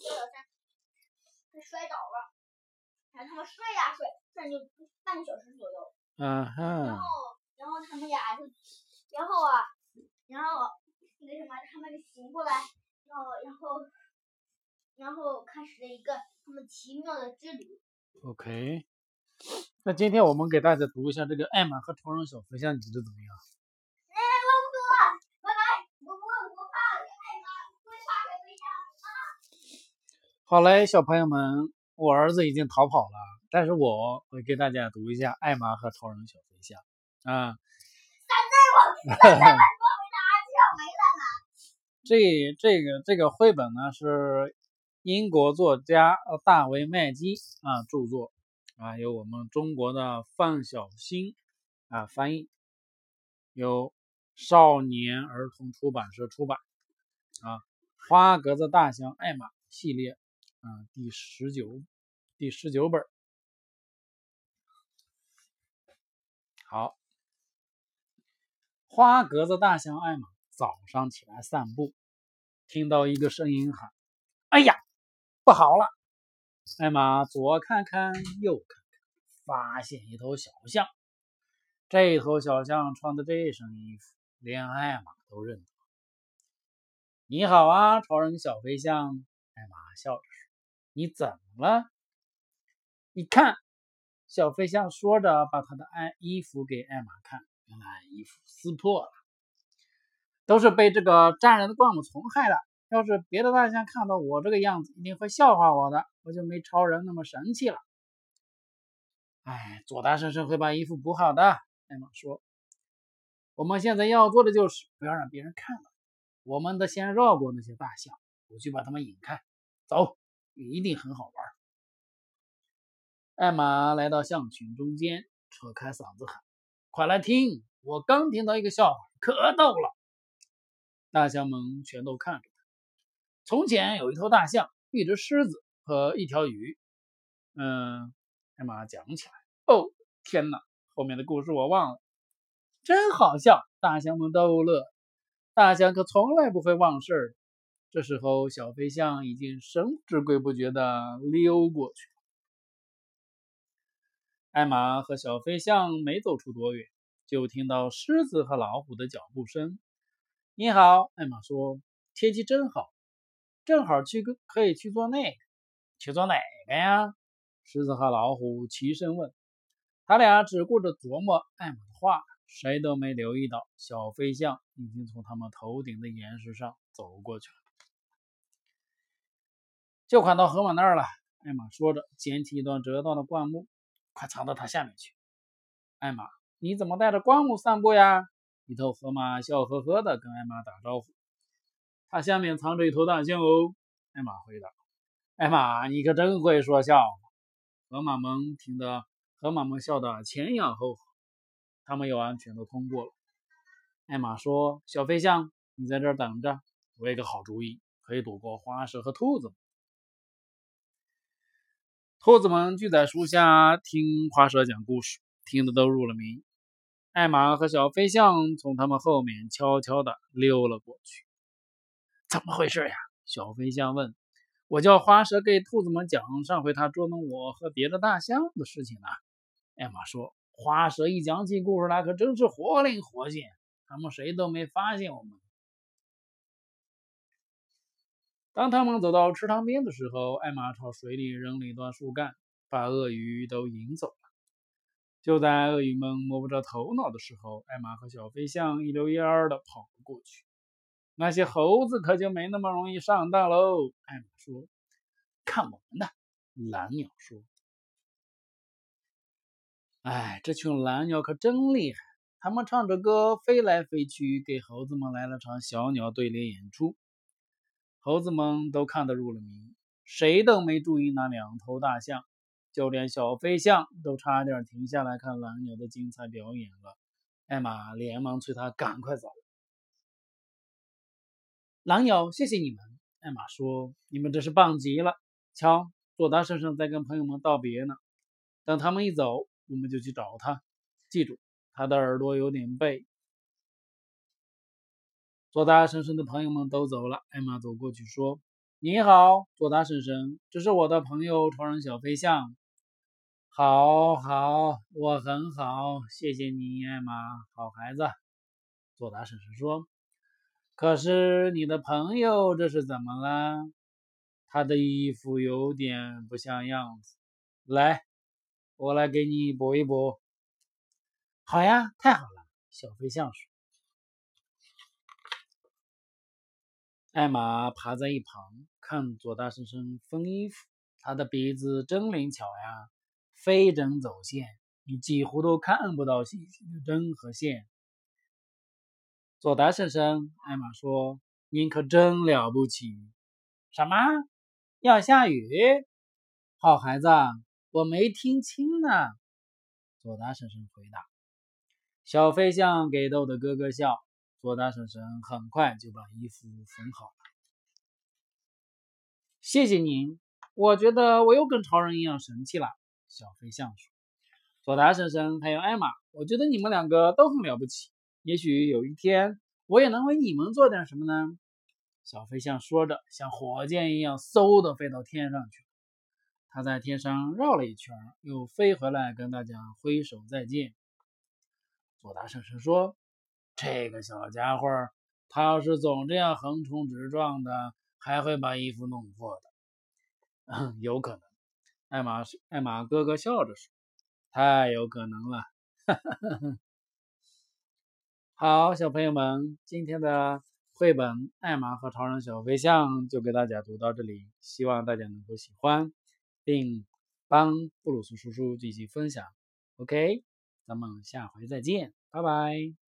小小象他摔倒了，然后他们摔呀摔，转就半个小时左右。嗯然后，然后他们俩就，然后啊，然后那个什么，他们就醒过来，然后然后然后开始了一个他们奇妙的之旅。OK。那今天我们给大家读一下这个艾玛和超人小飞象，你觉得怎么样？哎，我不读了，拜拜。我不我怕艾玛会怕小飞象。好嘞，小朋友们，我儿子已经逃跑了，但是我会给大家读一下艾玛和超人小飞象啊。这这个这个绘本呢是英国作家呃大卫麦基啊著作啊，由我们中国的范小新啊翻译，由少年儿童出版社出版啊。花格子大象艾玛系列啊第十九第十九本。好，花格子大象艾玛早上起来散步，听到一个声音喊：“哎呀，不好了！”艾玛左看看右看看，发现一头小象。这头小象穿的这身衣服，连艾玛都认得。你好啊，超人小飞象！艾玛笑着说：“你怎么了？”你看，小飞象说着，把他的爱衣服给艾玛看。原来衣服撕破了，都是被这个粘人的灌木丛害的。要是别的大象看到我这个样子，一定会笑话我的，我就没超人那么神气了。哎，左大婶婶会把衣服补好的。艾玛说：“我们现在要做的就是不要让别人看到。我们得先绕过那些大象，我去把他们引开。走，一定很好玩。”艾玛来到象群中间，扯开嗓子喊：“快来听！我刚听到一个笑话，可逗了！”大象们全都看着他。从前有一头大象，一只狮子和一条鱼。嗯，艾玛讲起来。哦，天哪！后面的故事我忘了，真好笑！大象们都乐。大象可从来不会忘事儿。这时候，小飞象已经神不知鬼不觉地溜过去了。艾玛和小飞象没走出多远，就听到狮子和老虎的脚步声。“你好，”艾玛说，“天气真好，正好去个可以去做那个。去做哪个呀？”狮子和老虎齐声问。他俩只顾着琢磨艾玛的话，谁都没留意到小飞象已经从他们头顶的岩石上走过去了。就快到河马那儿了，艾玛说着，捡起一段折断的灌木。快藏到它下面去，艾玛，你怎么带着灌木散步呀？一头河马笑呵呵地跟艾玛打招呼。它下面藏着一头大象哦，艾玛回答。艾玛，你可真会说笑。河马们听得，河马们笑得前仰后合。他们又安全地通过了。艾玛说：“小飞象，你在这儿等着，我有个好主意，可以躲过花蛇和兔子。”兔子们聚在树下听花蛇讲故事，听得都入了迷。艾玛和小飞象从他们后面悄悄地溜了过去。怎么回事呀？小飞象问。我叫花蛇给兔子们讲上回他捉弄我和别的大象的事情呢。艾玛说。花蛇一讲起故事来，可真是活灵活现，他们谁都没发现我们。当他们走到池塘边的时候，艾玛朝水里扔了一段树干，把鳄鱼都引走了。就在鳄鱼们摸不着头脑的时候，艾玛和小飞象一溜烟儿的跑了过去。那些猴子可就没那么容易上当喽。艾玛说：“看我们的！”蓝鸟说：“哎，这群蓝鸟可真厉害，他们唱着歌飞来飞去，给猴子们来了场小鸟对联演出。”猴子们都看得入了迷，谁都没注意那两头大象，就连小飞象都差点停下来看蓝鸟的精彩表演了。艾玛连忙催他赶快走。蓝鸟，谢谢你们！艾玛说：“你们真是棒极了。瞧，佐达先生在跟朋友们道别呢。等他们一走，我们就去找他。记住，他的耳朵有点背。”佐达婶婶的朋友们都走了，艾玛走过去说：“你好，佐达婶婶，这是我的朋友超人小飞象。好好，我很好，谢谢你，艾玛，好孩子。佐达婶婶说：“可是你的朋友这是怎么了？他的衣服有点不像样子。来，我来给你补一补。”好呀，太好了，小飞象说。艾玛爬在一旁看佐大婶婶缝衣服，她的鼻子真灵巧呀，飞针走线，你几乎都看不到细细的针和线。佐大婶婶，艾玛说：“您可真了不起。”什么？要下雨？好孩子，我没听清呢。佐大婶婶回答。小飞象给逗得咯咯笑。佐达婶婶很快就把衣服缝好了。谢谢您，我觉得我又跟超人一样神气了。小飞象说：“佐达婶婶还有艾玛，我觉得你们两个都很了不起。也许有一天，我也能为你们做点什么呢？”小飞象说着，像火箭一样嗖的飞到天上去他。在天上绕了一圈，又飞回来跟大家挥手再见。佐达婶婶说。这个小家伙，他要是总这样横冲直撞的，还会把衣服弄破的。有可能，艾玛艾玛哥哥笑着说：“太有可能了。”哈哈哈哈好，小朋友们，今天的绘本《艾玛和超人小飞象》就给大家读到这里，希望大家能够喜欢，并帮布鲁斯叔叔进行分享。OK，咱们下回再见，拜拜。